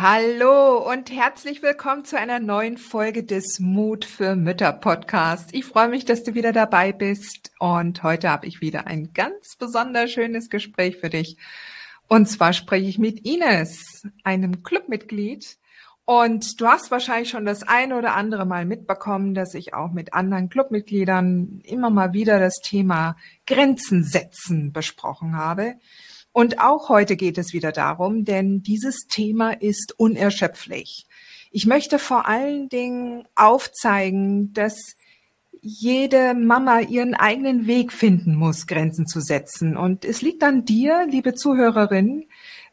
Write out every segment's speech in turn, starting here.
Hallo und herzlich willkommen zu einer neuen Folge des Mut für Mütter Podcast. Ich freue mich, dass du wieder dabei bist und heute habe ich wieder ein ganz besonders schönes Gespräch für dich. Und zwar spreche ich mit Ines, einem Clubmitglied. Und du hast wahrscheinlich schon das eine oder andere Mal mitbekommen, dass ich auch mit anderen Clubmitgliedern immer mal wieder das Thema Grenzen setzen besprochen habe. Und auch heute geht es wieder darum, denn dieses Thema ist unerschöpflich. Ich möchte vor allen Dingen aufzeigen, dass jede Mama ihren eigenen Weg finden muss, Grenzen zu setzen. Und es liegt an dir, liebe Zuhörerin,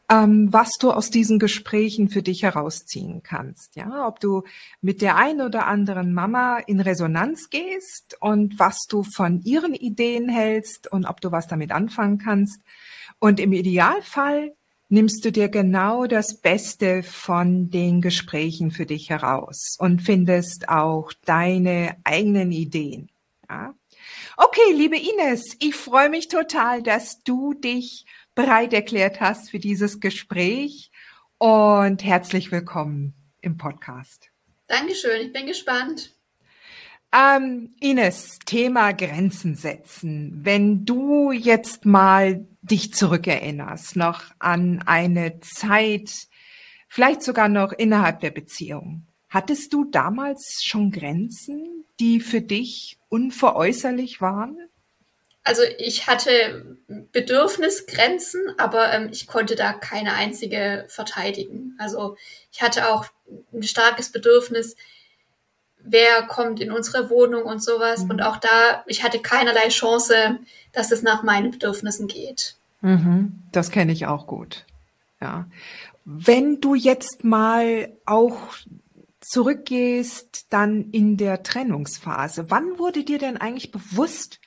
ähm, was du aus diesen Gesprächen für dich herausziehen kannst. Ja, ob du mit der einen oder anderen Mama in Resonanz gehst und was du von ihren Ideen hältst und ob du was damit anfangen kannst. Und im Idealfall nimmst du dir genau das Beste von den Gesprächen für dich heraus und findest auch deine eigenen Ideen. Ja? Okay, liebe Ines, ich freue mich total, dass du dich bereit erklärt hast für dieses Gespräch und herzlich willkommen im Podcast. Dankeschön, ich bin gespannt. Ähm, Ines, Thema Grenzen setzen. Wenn du jetzt mal dich zurückerinnerst, noch an eine Zeit, vielleicht sogar noch innerhalb der Beziehung, hattest du damals schon Grenzen, die für dich unveräußerlich waren? Also ich hatte Bedürfnisgrenzen, aber ähm, ich konnte da keine einzige verteidigen. Also ich hatte auch ein starkes Bedürfnis, wer kommt in unsere Wohnung und sowas. Mhm. Und auch da, ich hatte keinerlei Chance, dass es nach meinen Bedürfnissen geht. Mhm. Das kenne ich auch gut. Ja. Wenn du jetzt mal auch zurückgehst, dann in der Trennungsphase, wann wurde dir denn eigentlich bewusst,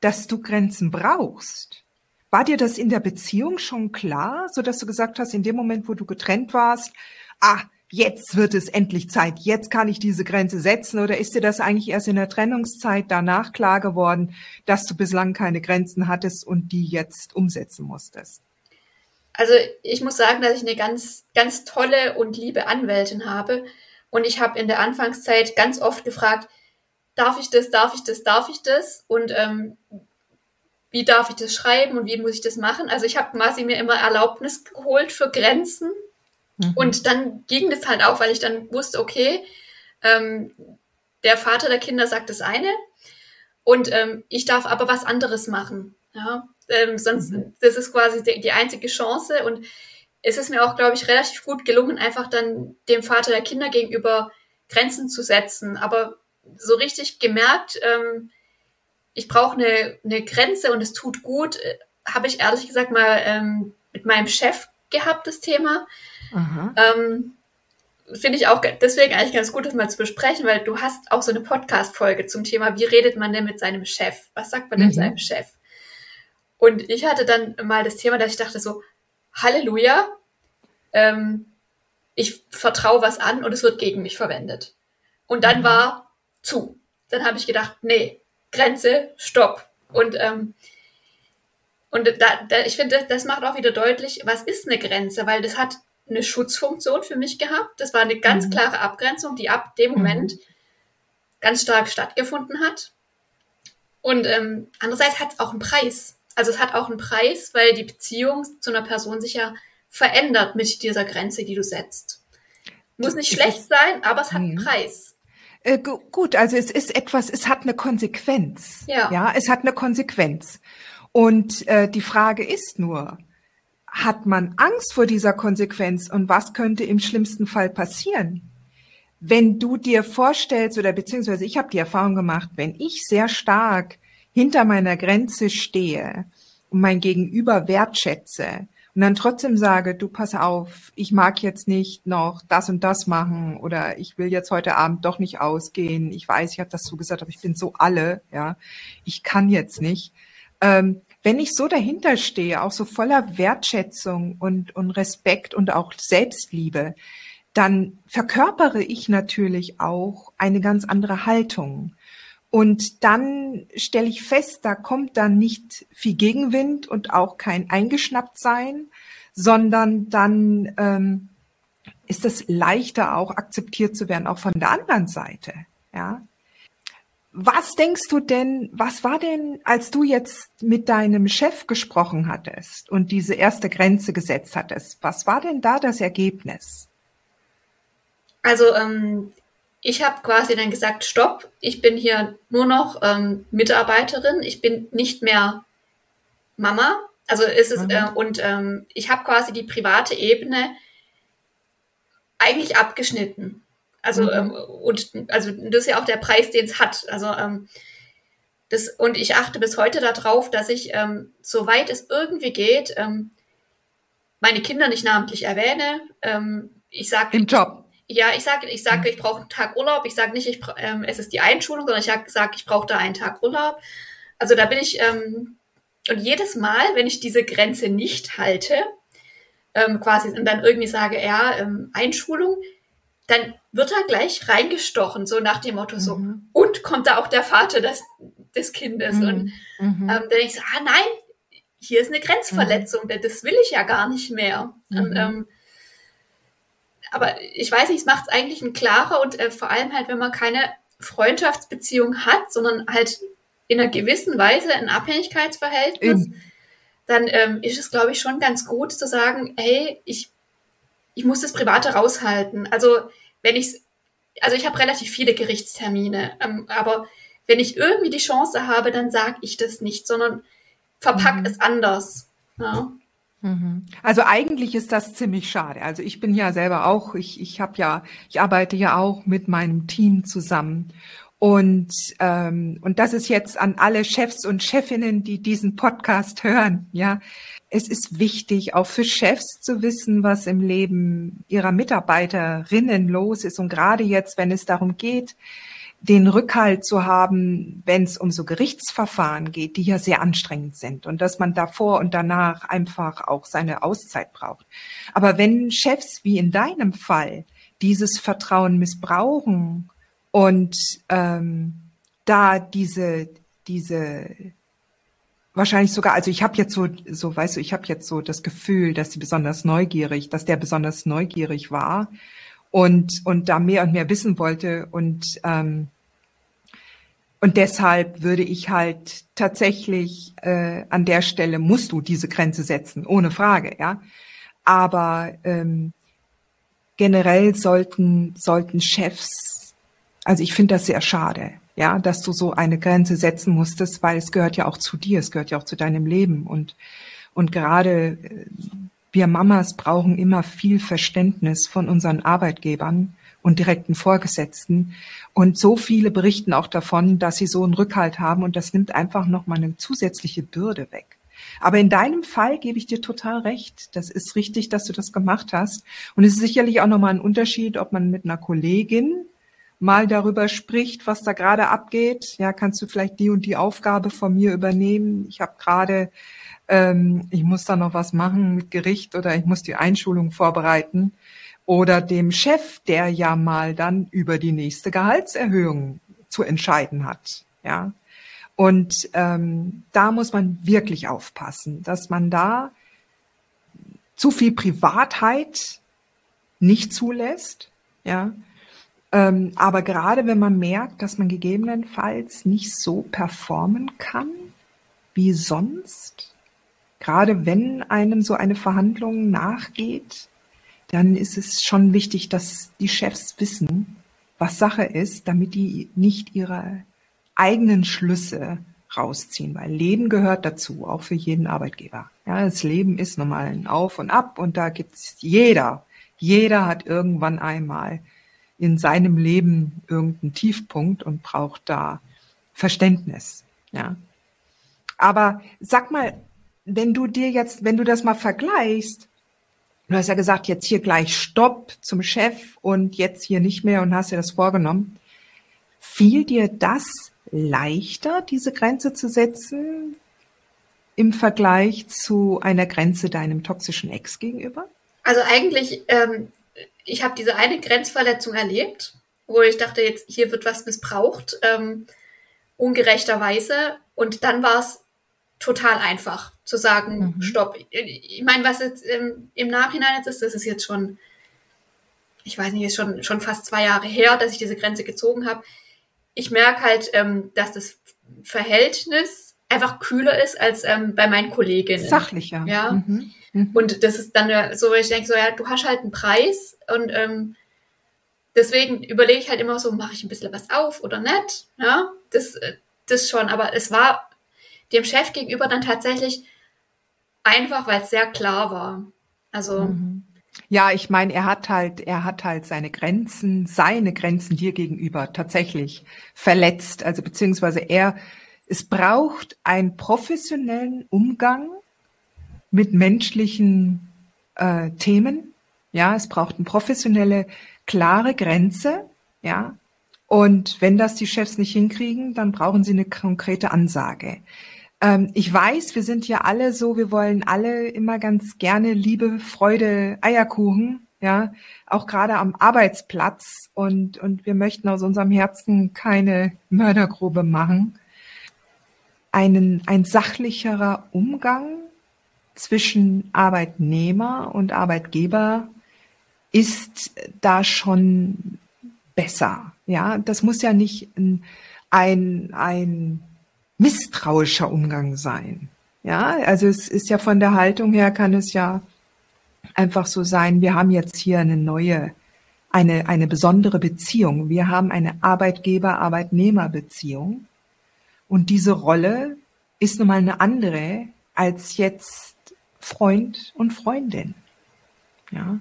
dass du Grenzen brauchst? War dir das in der Beziehung schon klar, so dass du gesagt hast, in dem Moment, wo du getrennt warst, ah, jetzt wird es endlich Zeit, jetzt kann ich diese Grenze setzen? Oder ist dir das eigentlich erst in der Trennungszeit danach klar geworden, dass du bislang keine Grenzen hattest und die jetzt umsetzen musstest? Also ich muss sagen, dass ich eine ganz, ganz tolle und liebe Anwältin habe. Und ich habe in der Anfangszeit ganz oft gefragt, darf ich das, darf ich das, darf ich das? Und ähm, wie darf ich das schreiben und wie muss ich das machen? Also ich habe quasi mir immer Erlaubnis geholt für Grenzen Mhm. Und dann ging das halt auch, weil ich dann wusste, okay, ähm, der Vater der Kinder sagt das eine und ähm, ich darf aber was anderes machen. Ja? Ähm, sonst, mhm. das ist quasi die, die einzige Chance und es ist mir auch, glaube ich, relativ gut gelungen, einfach dann dem Vater der Kinder gegenüber Grenzen zu setzen. Aber so richtig gemerkt, ähm, ich brauche eine, eine Grenze und es tut gut, äh, habe ich ehrlich gesagt mal ähm, mit meinem Chef gehabt, das Thema. Ähm, Finde ich auch deswegen eigentlich ganz gut, das mal zu besprechen, weil du hast auch so eine Podcast-Folge zum Thema, wie redet man denn mit seinem Chef? Was sagt man denn mhm. seinem Chef? Und ich hatte dann mal das Thema, dass ich dachte so, Halleluja, ähm, ich vertraue was an und es wird gegen mich verwendet. Und dann mhm. war zu. Dann habe ich gedacht, nee, Grenze, Stopp. Und ähm, und da, da, ich finde, das macht auch wieder deutlich, was ist eine Grenze, weil das hat eine Schutzfunktion für mich gehabt. Das war eine ganz mhm. klare Abgrenzung, die ab dem mhm. Moment ganz stark stattgefunden hat. Und ähm, andererseits hat es auch einen Preis. Also es hat auch einen Preis, weil die Beziehung zu einer Person sich ja verändert mit dieser Grenze, die du setzt. Muss nicht schlecht sein, aber es hat einen mhm. Preis. Äh, gut, also es ist etwas, es hat eine Konsequenz. Ja. Ja, es hat eine Konsequenz. Und äh, die Frage ist nur, hat man Angst vor dieser Konsequenz und was könnte im schlimmsten Fall passieren? Wenn du dir vorstellst oder beziehungsweise ich habe die Erfahrung gemacht, wenn ich sehr stark hinter meiner Grenze stehe und mein Gegenüber wertschätze und dann trotzdem sage, du pass auf, ich mag jetzt nicht noch das und das machen oder ich will jetzt heute Abend doch nicht ausgehen. Ich weiß, ich habe das zugesagt, aber ich bin so alle, ja, ich kann jetzt nicht. Ähm, wenn ich so dahinter stehe, auch so voller Wertschätzung und, und Respekt und auch Selbstliebe, dann verkörpere ich natürlich auch eine ganz andere Haltung. Und dann stelle ich fest, da kommt dann nicht viel Gegenwind und auch kein Eingeschnapptsein, sondern dann ähm, ist es leichter auch akzeptiert zu werden, auch von der anderen Seite. Ja. Was denkst du denn, was war denn, als du jetzt mit deinem Chef gesprochen hattest und diese erste Grenze gesetzt hattest, was war denn da das Ergebnis? Also ähm, ich habe quasi dann gesagt, stopp, ich bin hier nur noch ähm, Mitarbeiterin, ich bin nicht mehr Mama. Also ist es, mhm. äh, und ähm, ich habe quasi die private Ebene eigentlich abgeschnitten. Also, mhm. ähm, und also das ist ja auch der Preis, den es hat. Also ähm, das, und ich achte bis heute darauf, dass ich, ähm, soweit es irgendwie geht, ähm, meine Kinder nicht namentlich erwähne. Ähm, ich sage im Job. Ja, ich sage, ich sage, ich brauche einen Tag Urlaub. Ich sage nicht, ich, ähm, es ist die Einschulung, sondern ich sage, ich brauche da einen Tag Urlaub. Also da bin ich ähm, und jedes Mal, wenn ich diese Grenze nicht halte, ähm, quasi und dann irgendwie sage, ja, ähm, Einschulung, dann wird er gleich reingestochen, so nach dem Motto so. Mhm. Und kommt da auch der Vater des, des Kindes? Mhm. Und mhm. ähm, dann denke ich so, ah nein, hier ist eine Grenzverletzung, mhm. das will ich ja gar nicht mehr. Und, mhm. ähm, aber ich weiß nicht, es macht es eigentlich ein klarer und äh, vor allem halt, wenn man keine Freundschaftsbeziehung hat, sondern halt in einer gewissen Weise ein Abhängigkeitsverhältnis, Eben. dann ähm, ist es, glaube ich, schon ganz gut zu sagen, hey, ich, ich muss das Private raushalten. Also wenn ich also ich habe relativ viele Gerichtstermine, ähm, aber wenn ich irgendwie die Chance habe, dann sage ich das nicht, sondern verpackt mhm. es anders. Ja. Mhm. Also eigentlich ist das ziemlich schade. Also ich bin ja selber auch, ich, ich habe ja, ich arbeite ja auch mit meinem Team zusammen. Und, ähm, und das ist jetzt an alle Chefs und Chefinnen, die diesen Podcast hören, ja. Es ist wichtig, auch für Chefs zu wissen, was im Leben ihrer Mitarbeiterinnen los ist. Und gerade jetzt, wenn es darum geht, den Rückhalt zu haben, wenn es um so Gerichtsverfahren geht, die ja sehr anstrengend sind und dass man davor und danach einfach auch seine Auszeit braucht. Aber wenn Chefs wie in deinem Fall dieses Vertrauen missbrauchen und ähm, da diese diese wahrscheinlich sogar, also ich habe jetzt so, so weißt du, ich habe jetzt so das Gefühl, dass sie besonders neugierig, dass der besonders neugierig war und, und da mehr und mehr wissen wollte. Und, ähm, und deshalb würde ich halt tatsächlich äh, an der Stelle musst du diese Grenze setzen, ohne Frage, ja. Aber ähm, generell sollten, sollten Chefs, also ich finde das sehr schade, ja, dass du so eine Grenze setzen musstest, weil es gehört ja auch zu dir, es gehört ja auch zu deinem Leben und und gerade äh, wir Mamas brauchen immer viel Verständnis von unseren Arbeitgebern und direkten Vorgesetzten. Und so viele berichten auch davon, dass sie so einen Rückhalt haben und das nimmt einfach nochmal eine zusätzliche Bürde weg. Aber in deinem Fall gebe ich dir total recht. Das ist richtig, dass du das gemacht hast. Und es ist sicherlich auch nochmal ein Unterschied, ob man mit einer Kollegin mal darüber spricht, was da gerade abgeht. Ja, kannst du vielleicht die und die Aufgabe von mir übernehmen? Ich habe gerade ähm, ich muss da noch was machen mit Gericht oder ich muss die Einschulung vorbereiten oder dem Chef, der ja mal dann über die nächste Gehaltserhöhung zu entscheiden hat. Ja, und ähm, da muss man wirklich aufpassen, dass man da zu viel Privatheit nicht zulässt. Ja, ähm, aber gerade wenn man merkt, dass man gegebenenfalls nicht so performen kann wie sonst, gerade wenn einem so eine Verhandlung nachgeht, dann ist es schon wichtig, dass die Chefs wissen, was Sache ist, damit die nicht ihre eigenen Schlüsse rausziehen, weil Leben gehört dazu, auch für jeden Arbeitgeber. Ja, das Leben ist normal ein Auf und Ab und da gibt's jeder. Jeder hat irgendwann einmal in seinem Leben irgendeinen Tiefpunkt und braucht da Verständnis. Ja. Aber sag mal, wenn du dir jetzt, wenn du das mal vergleichst, du hast ja gesagt, jetzt hier gleich Stopp zum Chef und jetzt hier nicht mehr und hast dir das vorgenommen. Fiel dir das leichter, diese Grenze zu setzen im Vergleich zu einer Grenze deinem toxischen Ex gegenüber? Also eigentlich, ähm, ich habe diese eine Grenzverletzung erlebt, wo ich dachte, jetzt hier wird was missbraucht, ähm, ungerechterweise. Und dann war es total einfach zu sagen, mhm. stopp. Ich meine, was jetzt ähm, im Nachhinein jetzt ist, das ist jetzt schon, ich weiß nicht, ist schon, schon fast zwei Jahre her, dass ich diese Grenze gezogen habe ich merke halt, ähm, dass das Verhältnis einfach kühler ist als ähm, bei meinen Kolleginnen. Sachlicher. Ja. Mhm. Mhm. Und das ist dann so, ich denke so, ja, du hast halt einen Preis und ähm, deswegen überlege ich halt immer so, mache ich ein bisschen was auf oder nicht? Ja, das, das schon. Aber es war dem Chef gegenüber dann tatsächlich einfach, weil es sehr klar war. Also mhm. Ja, ich meine, er hat halt, er hat halt seine Grenzen, seine Grenzen dir gegenüber tatsächlich verletzt. Also beziehungsweise er, es braucht einen professionellen Umgang mit menschlichen äh, Themen. Ja, es braucht eine professionelle, klare Grenze. Ja, und wenn das die Chefs nicht hinkriegen, dann brauchen sie eine konkrete Ansage. Ähm, ich weiß, wir sind ja alle so, wir wollen alle immer ganz gerne Liebe, Freude, Eierkuchen, ja, auch gerade am Arbeitsplatz und, und wir möchten aus unserem Herzen keine Mördergrube machen. Einen, ein sachlicherer Umgang zwischen Arbeitnehmer und Arbeitgeber ist da schon besser. Ja, das muss ja nicht ein, ein, ein misstrauischer Umgang sein. Ja, also es ist ja von der Haltung her kann es ja einfach so sein, wir haben jetzt hier eine neue, eine, eine besondere Beziehung. Wir haben eine Arbeitgeber-Arbeitnehmer-Beziehung. Und diese Rolle ist nun mal eine andere als jetzt Freund und Freundin. Ja.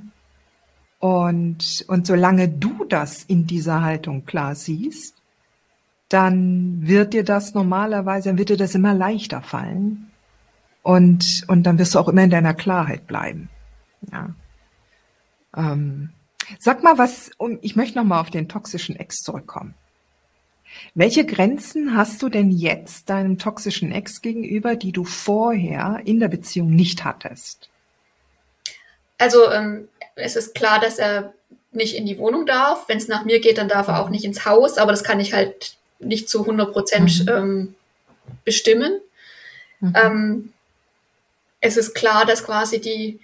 Und, und solange du das in dieser Haltung klar siehst, dann wird dir das normalerweise, dann wird dir das immer leichter fallen. Und, und dann wirst du auch immer in deiner Klarheit bleiben. Ja. Ähm, sag mal was, um, ich möchte nochmal auf den toxischen Ex zurückkommen. Welche Grenzen hast du denn jetzt deinem toxischen Ex gegenüber, die du vorher in der Beziehung nicht hattest? Also ähm, es ist klar, dass er nicht in die Wohnung darf. Wenn es nach mir geht, dann darf er auch nicht ins Haus, aber das kann ich halt nicht zu 100 Prozent mhm. ähm, bestimmen. Mhm. Ähm, es ist klar, dass quasi die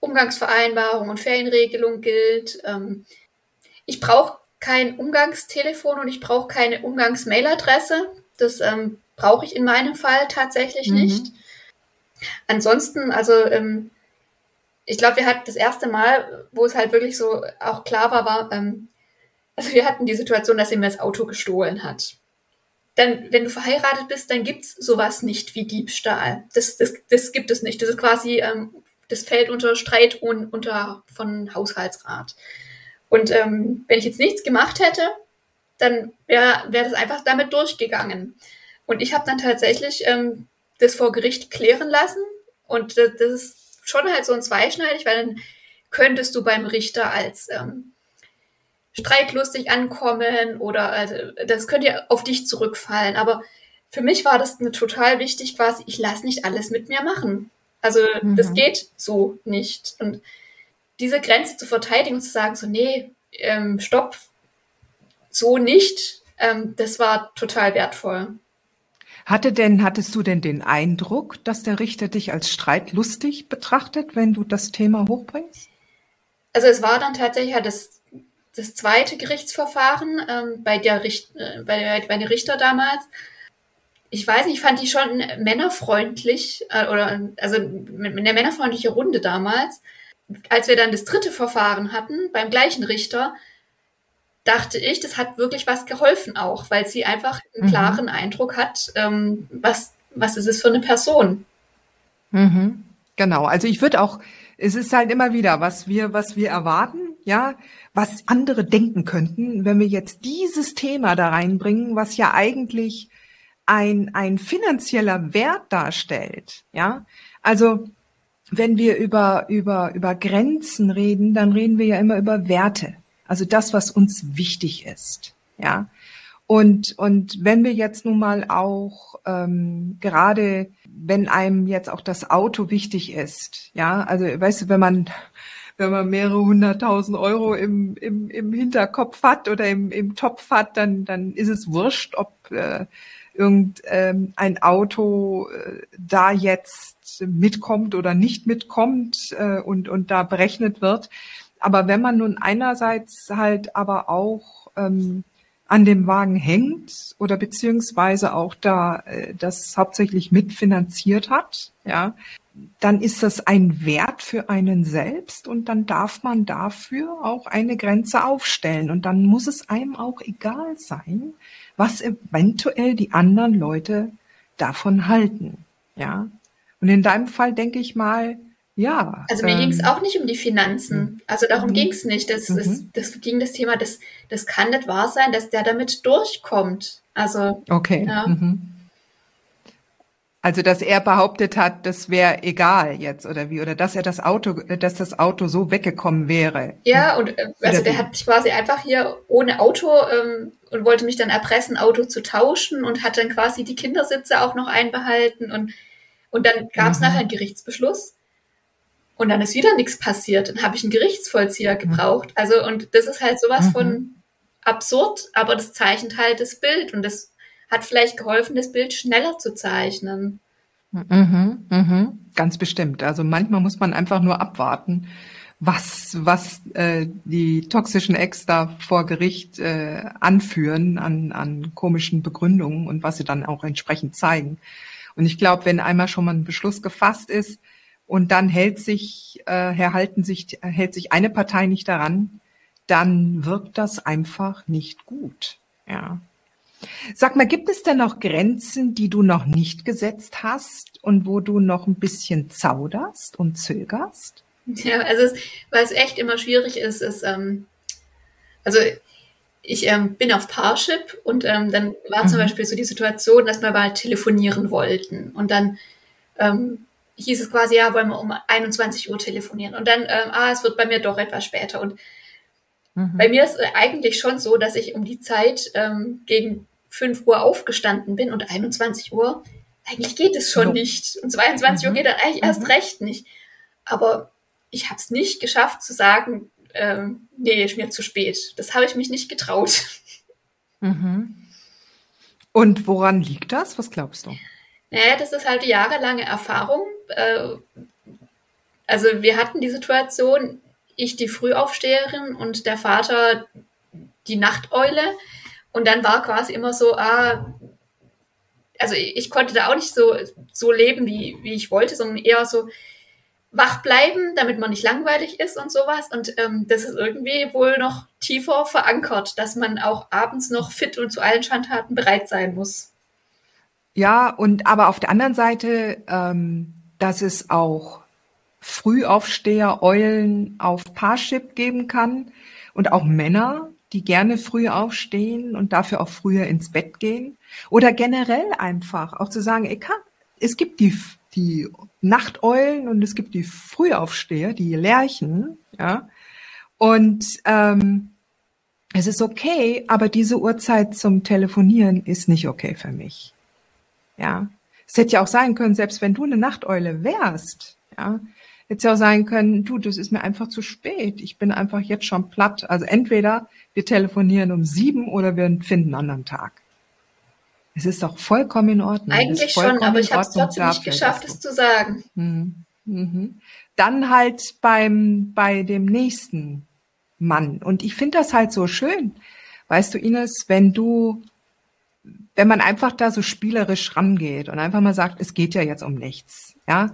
Umgangsvereinbarung und Ferienregelung gilt. Ähm, ich brauche kein Umgangstelefon und ich brauche keine Umgangsmailadresse. Das ähm, brauche ich in meinem Fall tatsächlich mhm. nicht. Ansonsten, also ähm, ich glaube, wir hatten das erste Mal, wo es halt wirklich so auch klar war, war, ähm, also wir hatten die Situation, dass er mir das Auto gestohlen hat. Dann, wenn du verheiratet bist, dann gibt's sowas nicht wie Diebstahl. Das, das, das gibt es nicht. Das ist quasi, ähm, das fällt unter Streit und unter von Haushaltsrat. Und ähm, wenn ich jetzt nichts gemacht hätte, dann wäre wär das einfach damit durchgegangen. Und ich habe dann tatsächlich ähm, das vor Gericht klären lassen. Und das, das ist schon halt so ein zweischneidig, weil dann könntest du beim Richter als ähm, streitlustig ankommen oder also, das könnte ja auf dich zurückfallen. Aber für mich war das eine total wichtig, quasi, ich lasse nicht alles mit mir machen. Also mhm. das geht so nicht. Und diese Grenze zu verteidigen und zu sagen, so, nee, ähm, stopp, so nicht, ähm, das war total wertvoll. Hatte denn, hattest du denn den Eindruck, dass der Richter dich als streitlustig betrachtet, wenn du das Thema hochbringst? Also es war dann tatsächlich ja das das zweite Gerichtsverfahren ähm, bei, der Richt äh, bei, der, bei der Richter damals. Ich weiß nicht, ich fand die schon männerfreundlich äh, oder also einer männerfreundlichen Runde damals. Als wir dann das dritte Verfahren hatten beim gleichen Richter, dachte ich, das hat wirklich was geholfen auch, weil sie einfach einen mhm. klaren Eindruck hat, ähm, was, was ist es für eine Person. Mhm. Genau, also ich würde auch, es ist halt immer wieder, was wir, was wir erwarten, ja, was andere denken könnten, wenn wir jetzt dieses Thema da reinbringen, was ja eigentlich ein, ein finanzieller Wert darstellt, ja. Also, wenn wir über, über, über Grenzen reden, dann reden wir ja immer über Werte. Also das, was uns wichtig ist, ja. Und, und wenn wir jetzt nun mal auch ähm, gerade, wenn einem jetzt auch das Auto wichtig ist, ja, also weißt du, wenn man wenn man mehrere hunderttausend Euro im, im, im Hinterkopf hat oder im, im Topf hat, dann, dann ist es wurscht, ob äh, irgendein ähm, Auto äh, da jetzt mitkommt oder nicht mitkommt äh, und, und da berechnet wird. Aber wenn man nun einerseits halt aber auch ähm, an dem Wagen hängt oder beziehungsweise auch da äh, das hauptsächlich mitfinanziert hat, ja, dann ist das ein Wert für einen selbst und dann darf man dafür auch eine Grenze aufstellen und dann muss es einem auch egal sein, was eventuell die anderen Leute davon halten. Ja. Und in deinem Fall denke ich mal, ja. Also mir ähm, ging es auch nicht um die Finanzen. Mhm. Also darum mhm. ging es nicht. Das, mhm. das, das ging das Thema, das, das kann nicht wahr sein, dass der damit durchkommt. Also. Okay. Ja. Mhm. Also, dass er behauptet hat, das wäre egal jetzt oder wie, oder dass er das Auto, dass das Auto so weggekommen wäre. Ja, und äh, also oder der wie? hat mich quasi einfach hier ohne Auto ähm, und wollte mich dann erpressen, Auto zu tauschen und hat dann quasi die Kindersitze auch noch einbehalten und, und dann gab es mhm. nachher einen Gerichtsbeschluss und dann ist wieder nichts passiert. Dann habe ich einen Gerichtsvollzieher mhm. gebraucht. Also, und das ist halt sowas mhm. von absurd, aber das zeichnet halt das Bild und das hat vielleicht geholfen, das Bild schneller zu zeichnen. Mhm, mhm, ganz bestimmt. Also manchmal muss man einfach nur abwarten, was, was äh, die toxischen Ex da vor Gericht äh, anführen an, an komischen Begründungen und was sie dann auch entsprechend zeigen. Und ich glaube, wenn einmal schon mal ein Beschluss gefasst ist und dann hält sich, äh, herhalten sich, hält sich eine Partei nicht daran, dann wirkt das einfach nicht gut. Ja. Sag mal, gibt es denn noch Grenzen, die du noch nicht gesetzt hast und wo du noch ein bisschen zauderst und zögerst? Ja, also was echt immer schwierig ist, ist, ähm, also ich ähm, bin auf Parship und ähm, dann war mhm. zum Beispiel so die Situation, dass wir mal telefonieren wollten und dann ähm, hieß es quasi, ja, wollen wir um 21 Uhr telefonieren und dann, ähm, ah, es wird bei mir doch etwas später und mhm. bei mir ist eigentlich schon so, dass ich um die Zeit ähm, gegen 5 Uhr aufgestanden bin und 21 Uhr, eigentlich geht es schon so. nicht. Und 22 mhm. Uhr geht dann eigentlich mhm. erst recht nicht. Aber ich habe es nicht geschafft zu sagen, ähm, nee, ist mir zu spät. Das habe ich mich nicht getraut. Mhm. Und woran liegt das? Was glaubst du? Naja, das ist halt die jahrelange Erfahrung. Äh, also wir hatten die Situation, ich die Frühaufsteherin und der Vater die Nachteule. Und dann war quasi immer so, ah, also ich konnte da auch nicht so, so leben, wie, wie ich wollte, sondern eher so wach bleiben, damit man nicht langweilig ist und sowas. Und ähm, das ist irgendwie wohl noch tiefer verankert, dass man auch abends noch fit und zu allen Schandtaten bereit sein muss. Ja, und aber auf der anderen Seite, ähm, dass es auch Frühaufsteher, Eulen auf Parship geben kann und auch Männer, die gerne früh aufstehen und dafür auch früher ins Bett gehen. Oder generell einfach auch zu sagen, ey, es gibt die, die Nachteulen und es gibt die Frühaufsteher, die Lerchen, ja. Und ähm, es ist okay, aber diese Uhrzeit zum Telefonieren ist nicht okay für mich. Ja. Es hätte ja auch sein können, selbst wenn du eine Nachteule wärst, ja, hätte ja auch sein können, du, das ist mir einfach zu spät. Ich bin einfach jetzt schon platt. Also entweder wir telefonieren um sieben oder wir finden einen anderen Tag. Es ist doch vollkommen in Ordnung. Eigentlich schon, aber ich habe es trotzdem nicht geschafft, es zu sagen. Mhm. Mhm. Dann halt beim, bei dem nächsten Mann. Und ich finde das halt so schön. Weißt du, Ines, wenn du, wenn man einfach da so spielerisch rangeht und einfach mal sagt, es geht ja jetzt um nichts. Ja,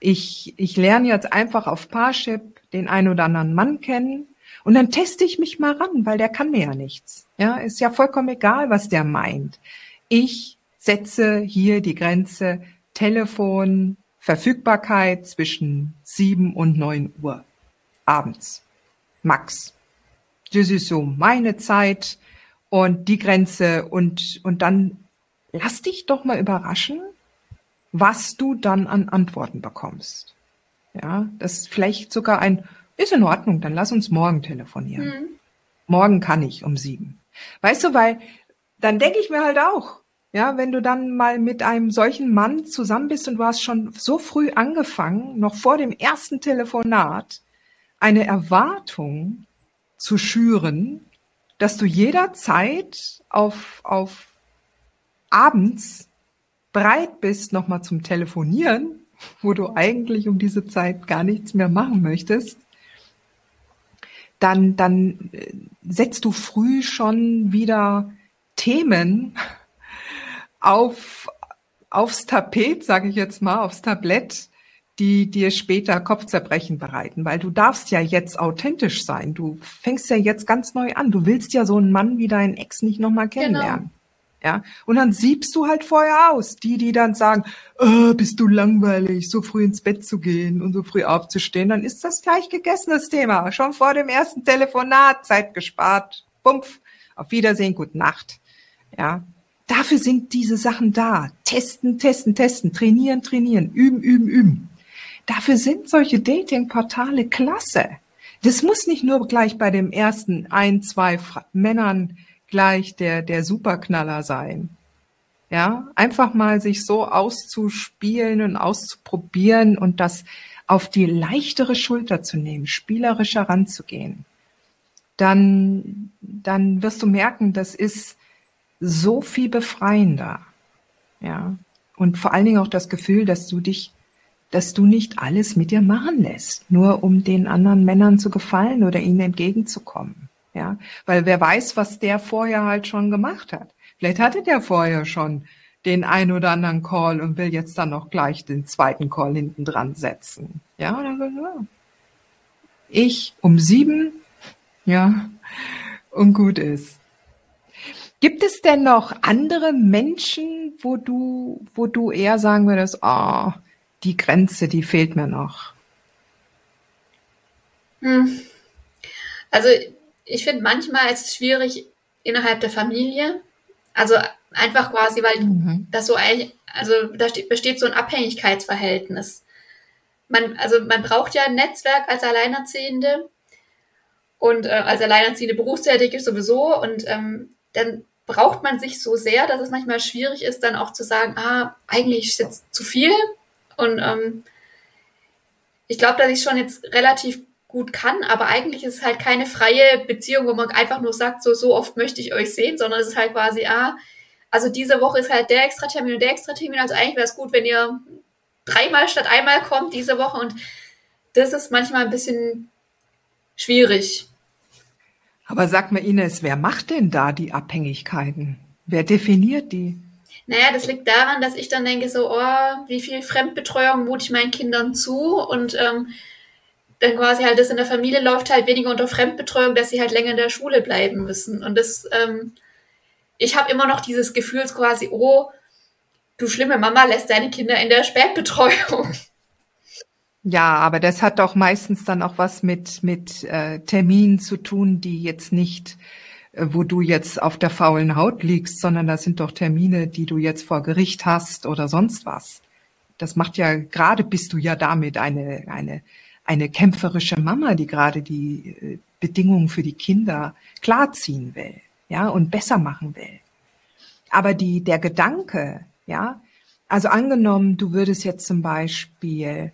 ich, ich lerne jetzt einfach auf Parship den einen oder anderen Mann kennen Und dann teste ich mich mal ran, weil der kann mir ja nichts. Ja, ist ja vollkommen egal, was der meint. Ich setze hier die Grenze Telefon, Verfügbarkeit zwischen sieben und neun Uhr abends. Max. Das ist so meine Zeit und die Grenze und, und dann lass dich doch mal überraschen, was du dann an Antworten bekommst. Ja, das ist vielleicht sogar ein, ist in Ordnung, dann lass uns morgen telefonieren. Mhm. Morgen kann ich um sieben. Weißt du, weil dann denke ich mir halt auch, ja, wenn du dann mal mit einem solchen Mann zusammen bist und du hast schon so früh angefangen, noch vor dem ersten Telefonat, eine Erwartung zu schüren, dass du jederzeit auf, auf abends bereit bist, nochmal zum Telefonieren, wo du eigentlich um diese Zeit gar nichts mehr machen möchtest, dann, dann äh, setzt du früh schon wieder Themen auf, aufs Tapet, sage ich jetzt mal, aufs Tablett, die dir später Kopfzerbrechen bereiten, weil du darfst ja jetzt authentisch sein. Du fängst ja jetzt ganz neu an. Du willst ja so einen Mann wie deinen Ex nicht nochmal genau. kennenlernen. Ja, und dann siebst du halt vorher aus. Die, die dann sagen, oh, bist du langweilig, so früh ins Bett zu gehen und so früh aufzustehen, dann ist das gleich gegessenes Thema. Schon vor dem ersten Telefonat, Zeit gespart, bumpf, auf Wiedersehen, gute Nacht. Ja, dafür sind diese Sachen da. Testen, testen, testen, trainieren, trainieren, üben, üben, üben. Dafür sind solche Dating-Portale klasse. Das muss nicht nur gleich bei dem ersten ein, zwei Männern gleich der, der Superknaller sein. Ja, einfach mal sich so auszuspielen und auszuprobieren und das auf die leichtere Schulter zu nehmen, spielerisch heranzugehen. Dann, dann wirst du merken, das ist so viel befreiender. Ja. Und vor allen Dingen auch das Gefühl, dass du dich dass du nicht alles mit dir machen lässt, nur um den anderen Männern zu gefallen oder ihnen entgegenzukommen. Ja, weil wer weiß, was der vorher halt schon gemacht hat. Vielleicht hatte der vorher schon den ein oder anderen Call und will jetzt dann noch gleich den zweiten Call hinten dran setzen. Ja, oder so. Ich um sieben, ja, und gut ist. Gibt es denn noch andere Menschen, wo du, wo du eher sagen würdest, oh, die Grenze, die fehlt mir noch? Hm. Also ich finde manchmal ist es schwierig innerhalb der Familie. Also einfach quasi, weil mhm. das so also da besteht so ein Abhängigkeitsverhältnis. Man, also man braucht ja ein Netzwerk als Alleinerziehende und äh, als Alleinerziehende berufstätig sowieso und ähm, dann braucht man sich so sehr, dass es manchmal schwierig ist, dann auch zu sagen, ah, eigentlich ist jetzt zu viel und ähm, ich glaube, dass ich schon jetzt relativ gut kann, aber eigentlich ist es halt keine freie Beziehung, wo man einfach nur sagt, so, so oft möchte ich euch sehen, sondern es ist halt quasi, ah, also diese Woche ist halt der Extra-Termin und der Extra-Termin, also eigentlich wäre es gut, wenn ihr dreimal statt einmal kommt diese Woche und das ist manchmal ein bisschen schwierig. Aber sag mal, Ines, wer macht denn da die Abhängigkeiten? Wer definiert die? Naja, das liegt daran, dass ich dann denke, so, oh, wie viel Fremdbetreuung mute ich meinen Kindern zu und ähm, dann quasi halt das in der Familie läuft halt weniger unter Fremdbetreuung, dass sie halt länger in der Schule bleiben müssen. Und das, ähm, ich habe immer noch dieses Gefühl quasi, oh, du schlimme Mama lässt deine Kinder in der Spätbetreuung. Ja, aber das hat doch meistens dann auch was mit, mit äh, Terminen zu tun, die jetzt nicht äh, wo du jetzt auf der faulen Haut liegst, sondern das sind doch Termine, die du jetzt vor Gericht hast oder sonst was. Das macht ja, gerade bist du ja damit eine, eine, eine kämpferische Mama, die gerade die äh, Bedingungen für die Kinder klarziehen will, ja, und besser machen will. Aber die, der Gedanke, ja, also angenommen, du würdest jetzt zum Beispiel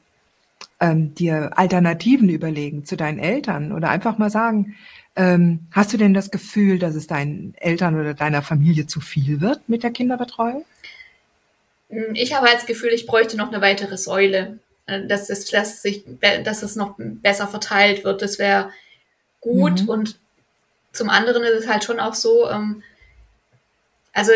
ähm, dir Alternativen überlegen zu deinen Eltern oder einfach mal sagen, ähm, hast du denn das Gefühl, dass es deinen Eltern oder deiner Familie zu viel wird mit der Kinderbetreuung? Ich habe das Gefühl, ich bräuchte noch eine weitere Säule, dass es, dass sich, dass es noch besser verteilt wird. Das wäre gut. Mhm. Und zum anderen ist es halt schon auch so, ähm, also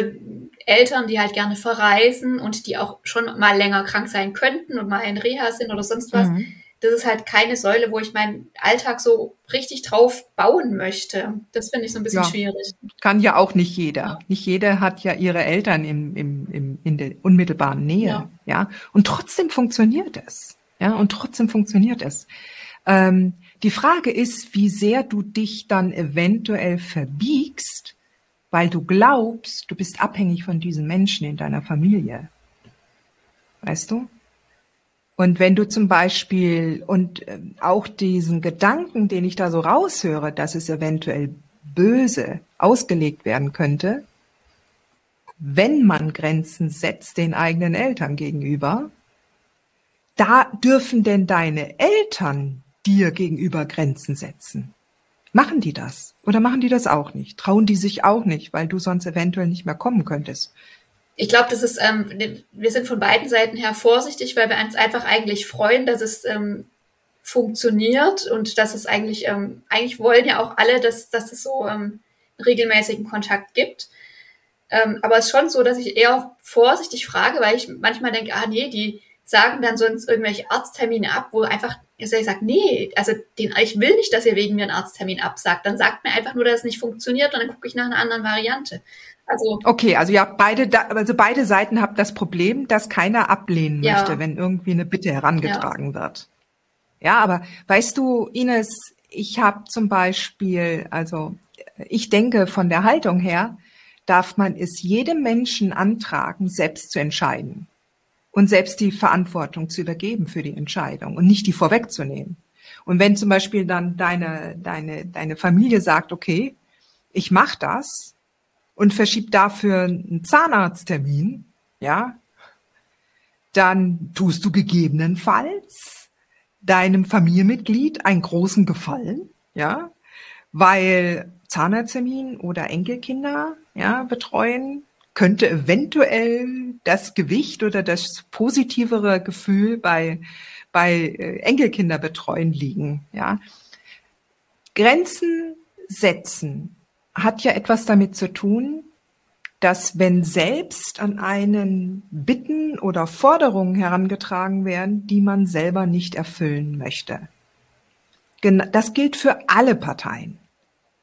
Eltern, die halt gerne verreisen und die auch schon mal länger krank sein könnten und mal in Reha sind oder sonst was, mhm. Das ist halt keine Säule, wo ich meinen Alltag so richtig drauf bauen möchte. Das finde ich so ein bisschen ja, schwierig. Kann ja auch nicht jeder. Ja. Nicht jeder hat ja ihre Eltern im, im, im, in der unmittelbaren Nähe. Ja. ja. Und trotzdem funktioniert es. Ja, und trotzdem funktioniert es. Ähm, die Frage ist, wie sehr du dich dann eventuell verbiegst, weil du glaubst, du bist abhängig von diesen Menschen in deiner Familie. Weißt du? Und wenn du zum Beispiel und äh, auch diesen Gedanken, den ich da so raushöre, dass es eventuell böse ausgelegt werden könnte, wenn man Grenzen setzt den eigenen Eltern gegenüber, da dürfen denn deine Eltern dir gegenüber Grenzen setzen? Machen die das? Oder machen die das auch nicht? Trauen die sich auch nicht, weil du sonst eventuell nicht mehr kommen könntest? Ich glaube, das ist, ähm, ne, wir sind von beiden Seiten her vorsichtig, weil wir uns einfach eigentlich freuen, dass es ähm, funktioniert und dass es eigentlich, ähm, eigentlich wollen ja auch alle, dass, dass es so ähm, regelmäßigen Kontakt gibt. Ähm, aber es ist schon so, dass ich eher vorsichtig frage, weil ich manchmal denke, ah nee, die sagen dann sonst irgendwelche Arzttermine ab, wo einfach ich sage, nee, also den, ich will nicht, dass ihr wegen mir einen Arzttermin absagt. Dann sagt mir einfach nur, dass es nicht funktioniert und dann gucke ich nach einer anderen Variante. Also okay, also ja, beide, also beide Seiten haben das Problem, dass keiner ablehnen ja. möchte, wenn irgendwie eine Bitte herangetragen ja. wird. Ja, aber weißt du, Ines, ich habe zum Beispiel, also ich denke von der Haltung her, darf man es jedem Menschen antragen, selbst zu entscheiden und selbst die Verantwortung zu übergeben für die Entscheidung und nicht die vorwegzunehmen. Und wenn zum Beispiel dann deine, deine, deine Familie sagt, okay, ich mache das, und verschiebt dafür einen Zahnarzttermin, ja, dann tust du gegebenenfalls deinem Familienmitglied einen großen Gefallen, ja, weil Zahnarzttermin oder Enkelkinder, ja, betreuen könnte eventuell das Gewicht oder das positivere Gefühl bei bei äh, Enkelkinder betreuen liegen, ja. Grenzen setzen hat ja etwas damit zu tun, dass wenn selbst an einen Bitten oder Forderungen herangetragen werden, die man selber nicht erfüllen möchte. Das gilt für alle Parteien.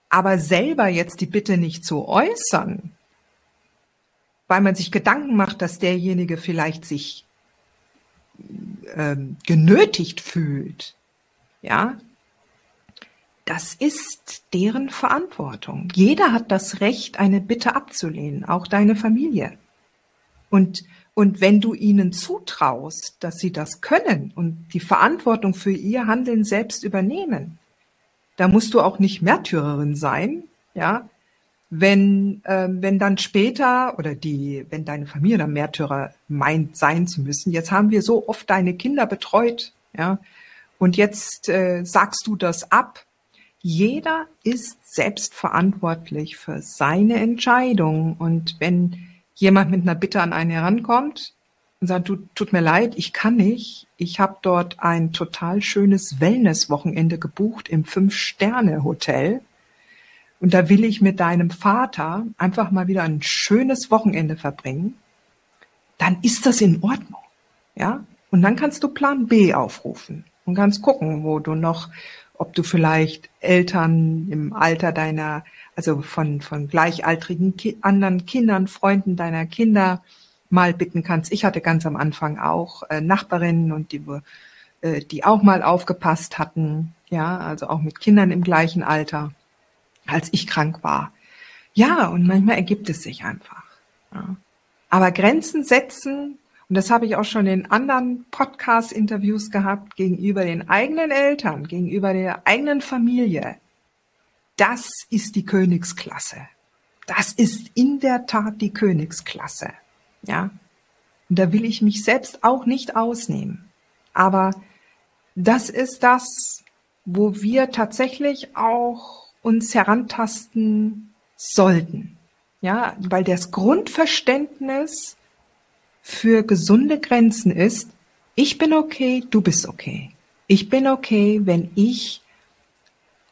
Aber selber jetzt die Bitte nicht zu äußern, weil man sich Gedanken macht, dass derjenige vielleicht sich ähm, genötigt fühlt, ja, das ist deren Verantwortung. Jeder hat das Recht, eine Bitte abzulehnen, auch deine Familie. Und, und wenn du ihnen zutraust, dass sie das können und die Verantwortung für ihr Handeln selbst übernehmen, da musst du auch nicht Märtyrerin sein, ja, wenn, äh, wenn dann später oder die, wenn deine Familie dann Märtyrer meint sein zu müssen, jetzt haben wir so oft deine Kinder betreut, ja, und jetzt äh, sagst du das ab, jeder ist selbst verantwortlich für seine Entscheidung. Und wenn jemand mit einer Bitte an einen herankommt und sagt, du, tut mir leid, ich kann nicht, ich habe dort ein total schönes Wellness-Wochenende gebucht im Fünf-Sterne-Hotel. Und da will ich mit deinem Vater einfach mal wieder ein schönes Wochenende verbringen, dann ist das in Ordnung. Ja? Und dann kannst du Plan B aufrufen und kannst gucken, wo du noch ob du vielleicht Eltern im Alter deiner, also von, von gleichaltrigen Ki anderen Kindern, Freunden deiner Kinder mal bitten kannst. Ich hatte ganz am Anfang auch äh, Nachbarinnen und die, äh, die auch mal aufgepasst hatten, ja, also auch mit Kindern im gleichen Alter, als ich krank war. Ja, und manchmal ergibt es sich einfach. Ja. Aber Grenzen setzen und das habe ich auch schon in anderen Podcast-Interviews gehabt, gegenüber den eigenen Eltern, gegenüber der eigenen Familie. Das ist die Königsklasse. Das ist in der Tat die Königsklasse. Ja. Und da will ich mich selbst auch nicht ausnehmen. Aber das ist das, wo wir tatsächlich auch uns herantasten sollten. Ja, weil das Grundverständnis für gesunde Grenzen ist, ich bin okay, du bist okay. Ich bin okay, wenn ich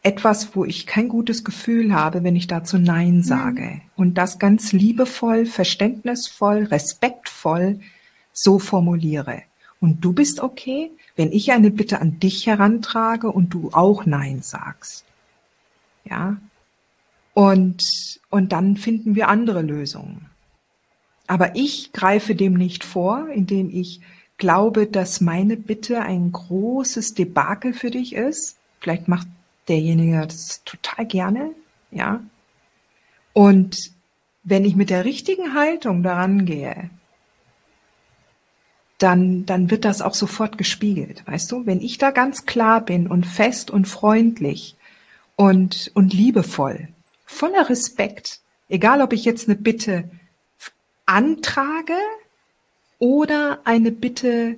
etwas, wo ich kein gutes Gefühl habe, wenn ich dazu Nein mhm. sage. Mhm. Und das ganz liebevoll, verständnisvoll, respektvoll so formuliere. Und du bist okay, wenn ich eine Bitte an dich herantrage und du auch Nein sagst. Ja. Und, und dann finden wir andere Lösungen. Aber ich greife dem nicht vor, indem ich glaube, dass meine Bitte ein großes Debakel für dich ist. Vielleicht macht derjenige das total gerne, ja. Und wenn ich mit der richtigen Haltung daran gehe, dann, dann wird das auch sofort gespiegelt, weißt du? Wenn ich da ganz klar bin und fest und freundlich und, und liebevoll, voller Respekt, egal ob ich jetzt eine Bitte antrage oder eine Bitte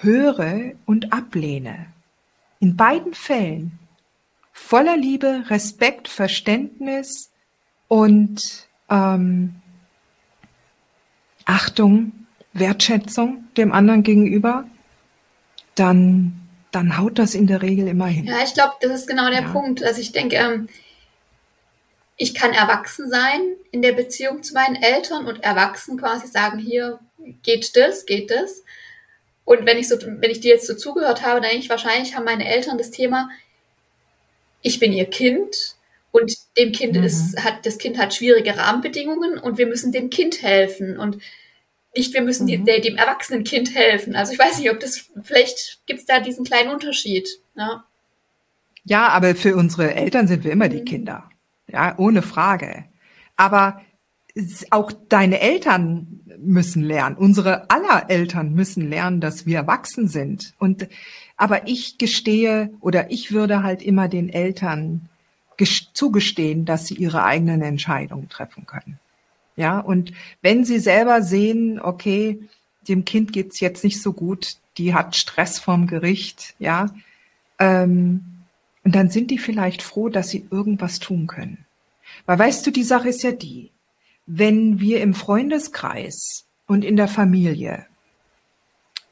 höre und ablehne. In beiden Fällen voller Liebe, Respekt, Verständnis und ähm, Achtung, Wertschätzung dem anderen gegenüber, dann, dann haut das in der Regel immer hin. Ja, ich glaube, das ist genau der ja. Punkt. Also ich denke, ähm, ich kann erwachsen sein in der Beziehung zu meinen Eltern und erwachsen quasi sagen, hier geht das, geht das. Und wenn ich so, wenn ich dir jetzt so zugehört habe, dann denke ich, wahrscheinlich haben meine Eltern das Thema, ich bin ihr Kind und dem Kind mhm. ist, hat, das Kind hat schwierige Rahmenbedingungen und wir müssen dem Kind helfen und nicht, wir müssen mhm. die, dem erwachsenen Kind helfen. Also ich weiß nicht, ob das, vielleicht gibt es da diesen kleinen Unterschied. Ja. ja, aber für unsere Eltern sind wir immer mhm. die Kinder. Ja, ohne Frage. Aber auch deine Eltern müssen lernen, unsere aller Eltern müssen lernen, dass wir erwachsen sind. Und aber ich gestehe oder ich würde halt immer den Eltern zugestehen, dass sie ihre eigenen Entscheidungen treffen können. Ja, und wenn sie selber sehen, okay, dem Kind geht's jetzt nicht so gut, die hat Stress vom Gericht, ja, ähm, und dann sind die vielleicht froh, dass sie irgendwas tun können. Weil weißt du, die Sache ist ja die, wenn wir im Freundeskreis und in der Familie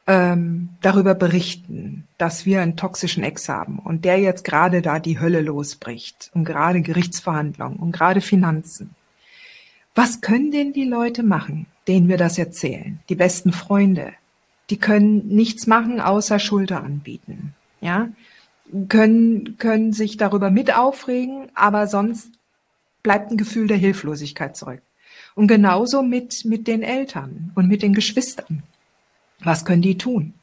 ähm, darüber berichten, dass wir einen toxischen Ex haben und der jetzt gerade da die Hölle losbricht und gerade Gerichtsverhandlungen und gerade Finanzen. Was können denn die Leute machen, denen wir das erzählen? Die besten Freunde. Die können nichts machen, außer Schulter anbieten. Ja, können, können sich darüber mit aufregen, aber sonst bleibt ein Gefühl der Hilflosigkeit zurück. Und genauso mit, mit den Eltern und mit den Geschwistern. Was können die tun?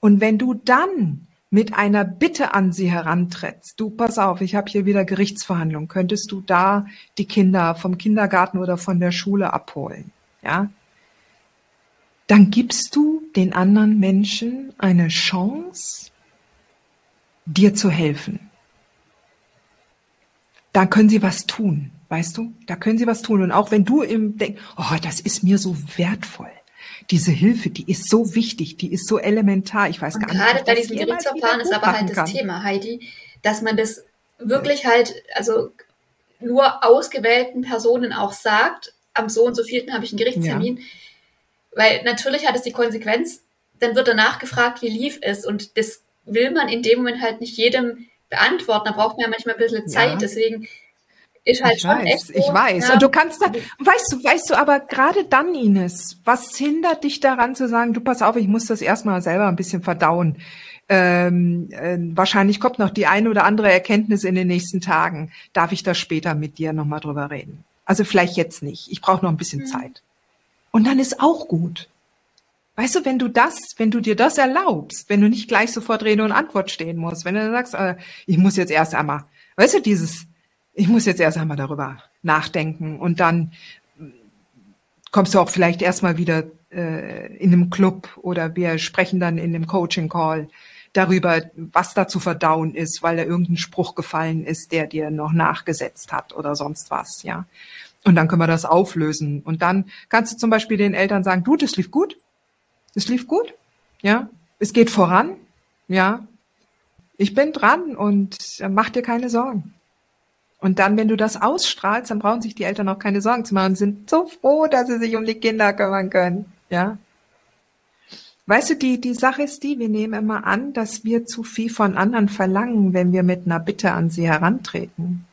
Und wenn du dann mit einer Bitte an sie herantrittst, du pass auf, ich habe hier wieder Gerichtsverhandlungen, könntest du da die Kinder vom Kindergarten oder von der Schule abholen, ja? Dann gibst du den anderen Menschen eine Chance, dir zu helfen. Da können sie was tun, weißt du? Da können sie was tun. Und auch wenn du im Denk, oh, das ist mir so wertvoll diese Hilfe, die ist so wichtig, die ist so elementar. Ich weiß und gar nicht. Gerade bei diesem Gerichtsverfahren ist aber halt das kann. Thema, Heidi, dass man das wirklich halt, also nur ausgewählten Personen auch sagt, am so und so vierten habe ich einen Gerichtstermin. Ja. Weil natürlich hat es die Konsequenz, dann wird danach gefragt, wie lief es. Und das will man in dem Moment halt nicht jedem beantworten. Da braucht man ja manchmal ein bisschen Zeit. Ja. Deswegen ist halt ich schon weiß, echt so, ich weiß. Ja. Und du kannst da, weißt du, weißt du, aber gerade dann, Ines, was hindert dich daran zu sagen, du pass auf, ich muss das erstmal selber ein bisschen verdauen. Ähm, äh, wahrscheinlich kommt noch die eine oder andere Erkenntnis in den nächsten Tagen. Darf ich da später mit dir nochmal drüber reden? Also vielleicht jetzt nicht. Ich brauche noch ein bisschen mhm. Zeit. Und dann ist auch gut. Weißt du, wenn du das, wenn du dir das erlaubst, wenn du nicht gleich sofort Rede und Antwort stehen musst, wenn du sagst, äh, ich muss jetzt erst einmal, weißt du, dieses, ich muss jetzt erst einmal darüber nachdenken und dann kommst du auch vielleicht erstmal wieder äh, in einem Club oder wir sprechen dann in dem Coaching Call darüber, was da zu verdauen ist, weil da irgendein Spruch gefallen ist, der dir noch nachgesetzt hat oder sonst was, ja. Und dann können wir das auflösen. Und dann kannst du zum Beispiel den Eltern sagen, du, das lief gut. Das lief gut. Ja. Es geht voran. Ja. Ich bin dran und mach dir keine Sorgen. Und dann, wenn du das ausstrahlst, dann brauchen sich die Eltern auch keine Sorgen zu machen und sind so froh, dass sie sich um die Kinder kümmern können. Ja. Weißt du, die, die Sache ist die, wir nehmen immer an, dass wir zu viel von anderen verlangen, wenn wir mit einer Bitte an sie herantreten.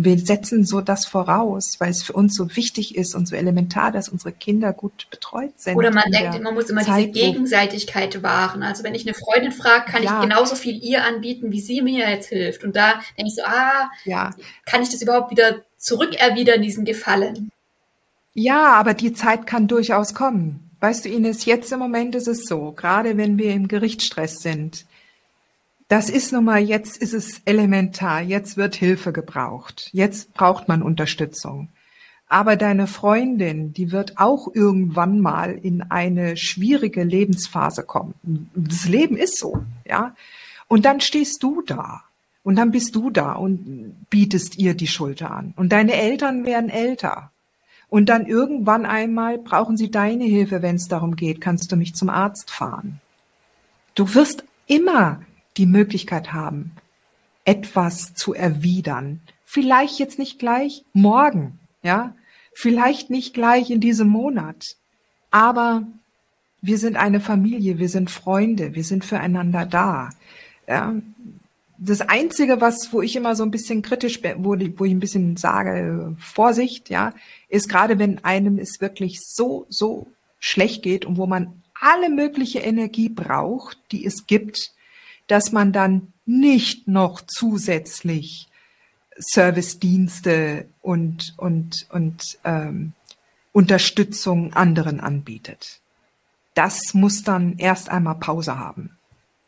Und wir setzen so das voraus, weil es für uns so wichtig ist und so elementar, dass unsere Kinder gut betreut sind. Oder man denkt, man muss immer Zeit, diese Gegenseitigkeit wahren. Also wenn ich eine Freundin frage, kann ja. ich genauso viel ihr anbieten, wie sie mir jetzt hilft. Und da denke ich so, ah, ja. kann ich das überhaupt wieder zurückerwidern, diesen Gefallen? Ja, aber die Zeit kann durchaus kommen. Weißt du, Ines, jetzt im Moment ist es so, gerade wenn wir im Gerichtsstress sind, das ist nun mal, jetzt ist es elementar, jetzt wird Hilfe gebraucht, jetzt braucht man Unterstützung. Aber deine Freundin, die wird auch irgendwann mal in eine schwierige Lebensphase kommen. Das Leben ist so, ja. Und dann stehst du da. Und dann bist du da und bietest ihr die Schulter an. Und deine Eltern werden älter. Und dann irgendwann einmal brauchen sie deine Hilfe, wenn es darum geht, kannst du mich zum Arzt fahren. Du wirst immer die Möglichkeit haben, etwas zu erwidern. Vielleicht jetzt nicht gleich morgen, ja, vielleicht nicht gleich in diesem Monat, aber wir sind eine Familie, wir sind Freunde, wir sind füreinander da. Ja. Das einzige, was, wo ich immer so ein bisschen kritisch, wo, wo ich ein bisschen sage, Vorsicht, ja, ist gerade, wenn einem es wirklich so, so schlecht geht und wo man alle mögliche Energie braucht, die es gibt, dass man dann nicht noch zusätzlich Servicedienste und, und, und ähm, Unterstützung anderen anbietet. Das muss dann erst einmal Pause haben.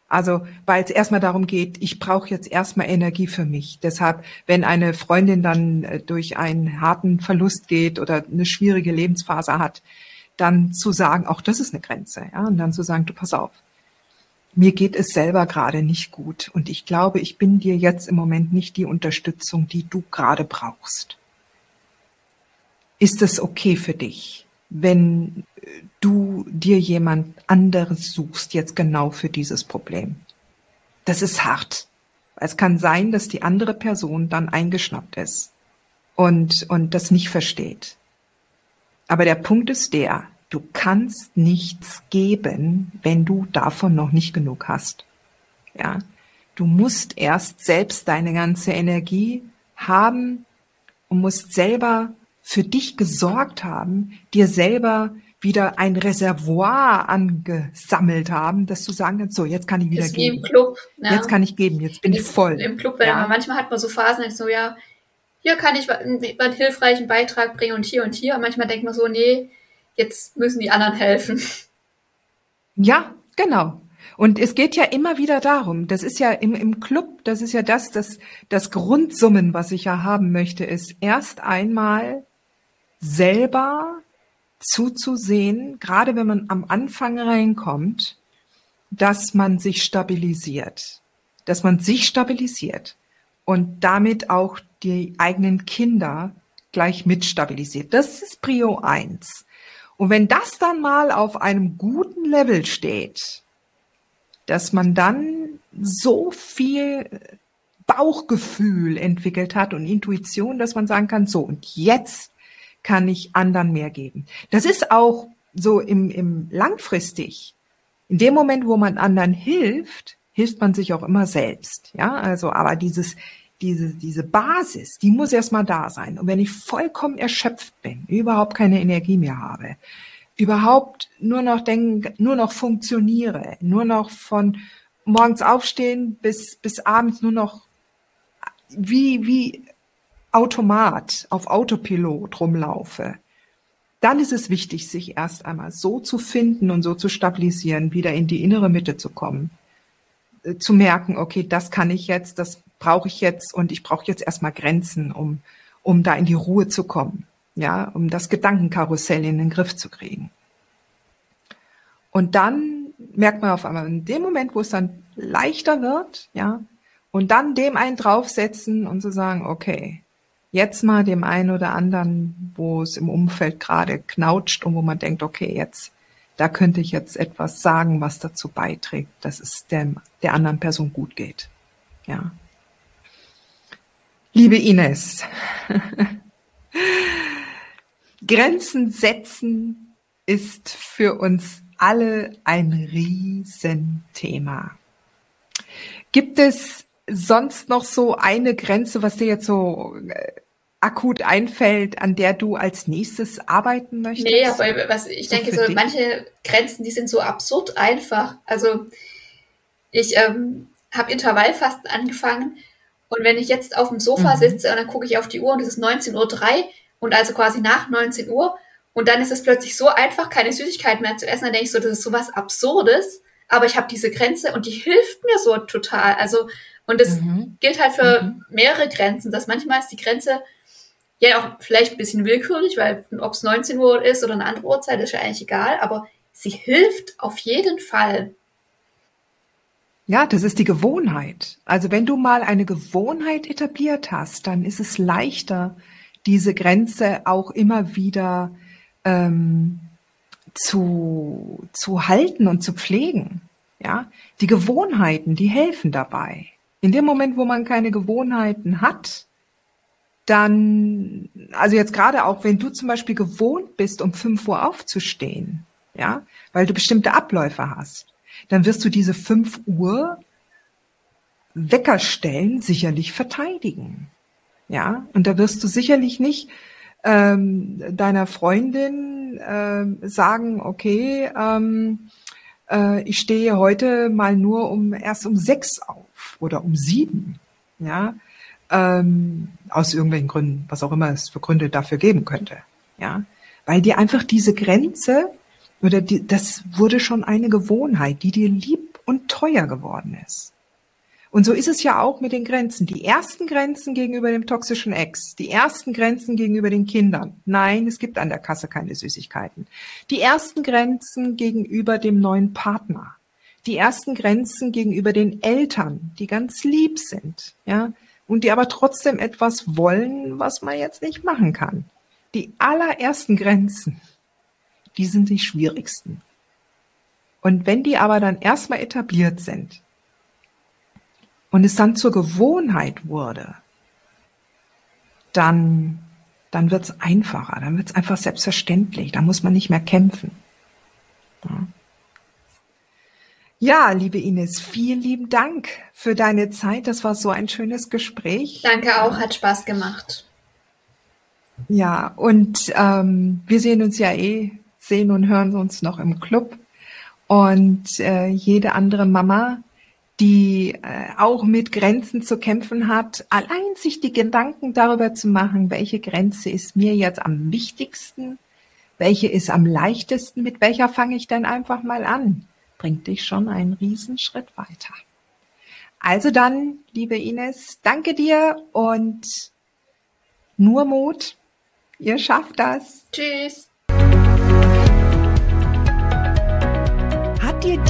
Also, weil es erstmal darum geht, ich brauche jetzt erstmal Energie für mich. Deshalb, wenn eine Freundin dann äh, durch einen harten Verlust geht oder eine schwierige Lebensphase hat, dann zu sagen, auch das ist eine Grenze, ja, und dann zu sagen, du pass auf, mir geht es selber gerade nicht gut und ich glaube, ich bin dir jetzt im Moment nicht die Unterstützung, die du gerade brauchst. Ist es okay für dich, wenn du dir jemand anderes suchst, jetzt genau für dieses Problem? Das ist hart. Es kann sein, dass die andere Person dann eingeschnappt ist und, und das nicht versteht. Aber der Punkt ist der, Du kannst nichts geben, wenn du davon noch nicht genug hast. Ja. Du musst erst selbst deine ganze Energie haben und musst selber für dich gesorgt haben, dir selber wieder ein Reservoir angesammelt haben, dass du sagen kannst, so, jetzt kann ich wieder ist geben. Wie im Club. Ja. Jetzt kann ich geben, jetzt bin ist ich voll. Im Club, weil ja. manchmal hat man so Phasen, so, ja, hier kann ich einen, einen hilfreichen Beitrag bringen und hier und hier. Und manchmal denkt man so, nee, jetzt müssen die anderen helfen. Ja, genau. Und es geht ja immer wieder darum, das ist ja im, im Club, das ist ja das, das, das Grundsummen, was ich ja haben möchte, ist erst einmal selber zuzusehen, gerade wenn man am Anfang reinkommt, dass man sich stabilisiert, dass man sich stabilisiert und damit auch die eigenen Kinder gleich mit stabilisiert. Das ist Prio eins. Und wenn das dann mal auf einem guten Level steht, dass man dann so viel Bauchgefühl entwickelt hat und Intuition, dass man sagen kann, so, und jetzt kann ich anderen mehr geben. Das ist auch so im, im langfristig. In dem Moment, wo man anderen hilft, hilft man sich auch immer selbst. Ja, also, aber dieses, diese, diese Basis, die muss erstmal da sein. Und wenn ich vollkommen erschöpft bin, überhaupt keine Energie mehr habe, überhaupt nur noch denken, nur noch funktioniere, nur noch von morgens aufstehen bis, bis abends nur noch wie, wie Automat auf Autopilot rumlaufe, dann ist es wichtig, sich erst einmal so zu finden und so zu stabilisieren, wieder in die innere Mitte zu kommen, zu merken, okay, das kann ich jetzt, das brauche ich jetzt und ich brauche jetzt erstmal Grenzen, um, um da in die Ruhe zu kommen, ja, um das Gedankenkarussell in den Griff zu kriegen. Und dann merkt man auf einmal in dem Moment, wo es dann leichter wird, ja, und dann dem einen draufsetzen und zu sagen, okay, jetzt mal dem einen oder anderen, wo es im Umfeld gerade knautscht und wo man denkt, okay, jetzt, da könnte ich jetzt etwas sagen, was dazu beiträgt, dass es dem, der anderen Person gut geht. Ja. Liebe Ines, Grenzen setzen ist für uns alle ein Riesenthema. Gibt es sonst noch so eine Grenze, was dir jetzt so äh, akut einfällt, an der du als nächstes arbeiten möchtest? Nee, aber was ich so denke, so dich? manche Grenzen, die sind so absurd einfach. Also ich ähm, habe Intervallfasten angefangen und wenn ich jetzt auf dem Sofa mhm. sitze und dann gucke ich auf die Uhr und es ist 19.03 Uhr und also quasi nach 19 Uhr und dann ist es plötzlich so einfach, keine Süßigkeiten mehr zu essen, dann denke ich so, das ist so was Absurdes, aber ich habe diese Grenze und die hilft mir so total. Also und das mhm. gilt halt für mhm. mehrere Grenzen, dass manchmal ist die Grenze ja auch vielleicht ein bisschen willkürlich, weil ob es 19 Uhr ist oder eine andere Uhrzeit, ist ja eigentlich egal, aber sie hilft auf jeden Fall. Ja, das ist die Gewohnheit. Also wenn du mal eine Gewohnheit etabliert hast, dann ist es leichter, diese Grenze auch immer wieder ähm, zu, zu halten und zu pflegen. Ja, die Gewohnheiten, die helfen dabei. In dem Moment, wo man keine Gewohnheiten hat, dann, also jetzt gerade auch, wenn du zum Beispiel gewohnt bist, um 5 Uhr aufzustehen, ja, weil du bestimmte Abläufe hast, dann wirst du diese 5 Uhr Weckerstellen sicherlich verteidigen. Ja, und da wirst du sicherlich nicht ähm, deiner Freundin ähm, sagen, okay, ähm, äh, ich stehe heute mal nur um erst um sechs auf oder um sieben. Ja, ähm, aus irgendwelchen Gründen, was auch immer es für Gründe dafür geben könnte. Ja, weil dir einfach diese Grenze oder die, das wurde schon eine Gewohnheit, die dir lieb und teuer geworden ist. Und so ist es ja auch mit den Grenzen. Die ersten Grenzen gegenüber dem toxischen Ex, die ersten Grenzen gegenüber den Kindern. Nein, es gibt an der Kasse keine Süßigkeiten. Die ersten Grenzen gegenüber dem neuen Partner. Die ersten Grenzen gegenüber den Eltern, die ganz lieb sind, ja, und die aber trotzdem etwas wollen, was man jetzt nicht machen kann. Die allerersten Grenzen, die sind die schwierigsten. Und wenn die aber dann erstmal etabliert sind und es dann zur Gewohnheit wurde, dann, dann wird's einfacher, dann wird's einfach selbstverständlich, da muss man nicht mehr kämpfen. Ja. Ja, liebe Ines, vielen lieben Dank für deine Zeit. Das war so ein schönes Gespräch. Danke auch, hat Spaß gemacht. Ja, und ähm, wir sehen uns ja eh, sehen und hören uns noch im Club. Und äh, jede andere Mama, die äh, auch mit Grenzen zu kämpfen hat, allein sich die Gedanken darüber zu machen, welche Grenze ist mir jetzt am wichtigsten, welche ist am leichtesten, mit welcher fange ich denn einfach mal an bringt dich schon einen Riesenschritt weiter. Also dann, liebe Ines, danke dir und nur Mut. Ihr schafft das. Tschüss.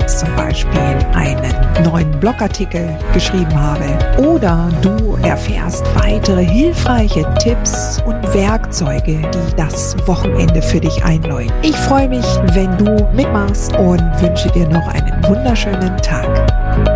jetzt zum Beispiel einen neuen Blogartikel geschrieben habe oder du erfährst weitere hilfreiche Tipps und Werkzeuge, die das Wochenende für dich einläuten. Ich freue mich, wenn du mitmachst und wünsche dir noch einen wunderschönen Tag.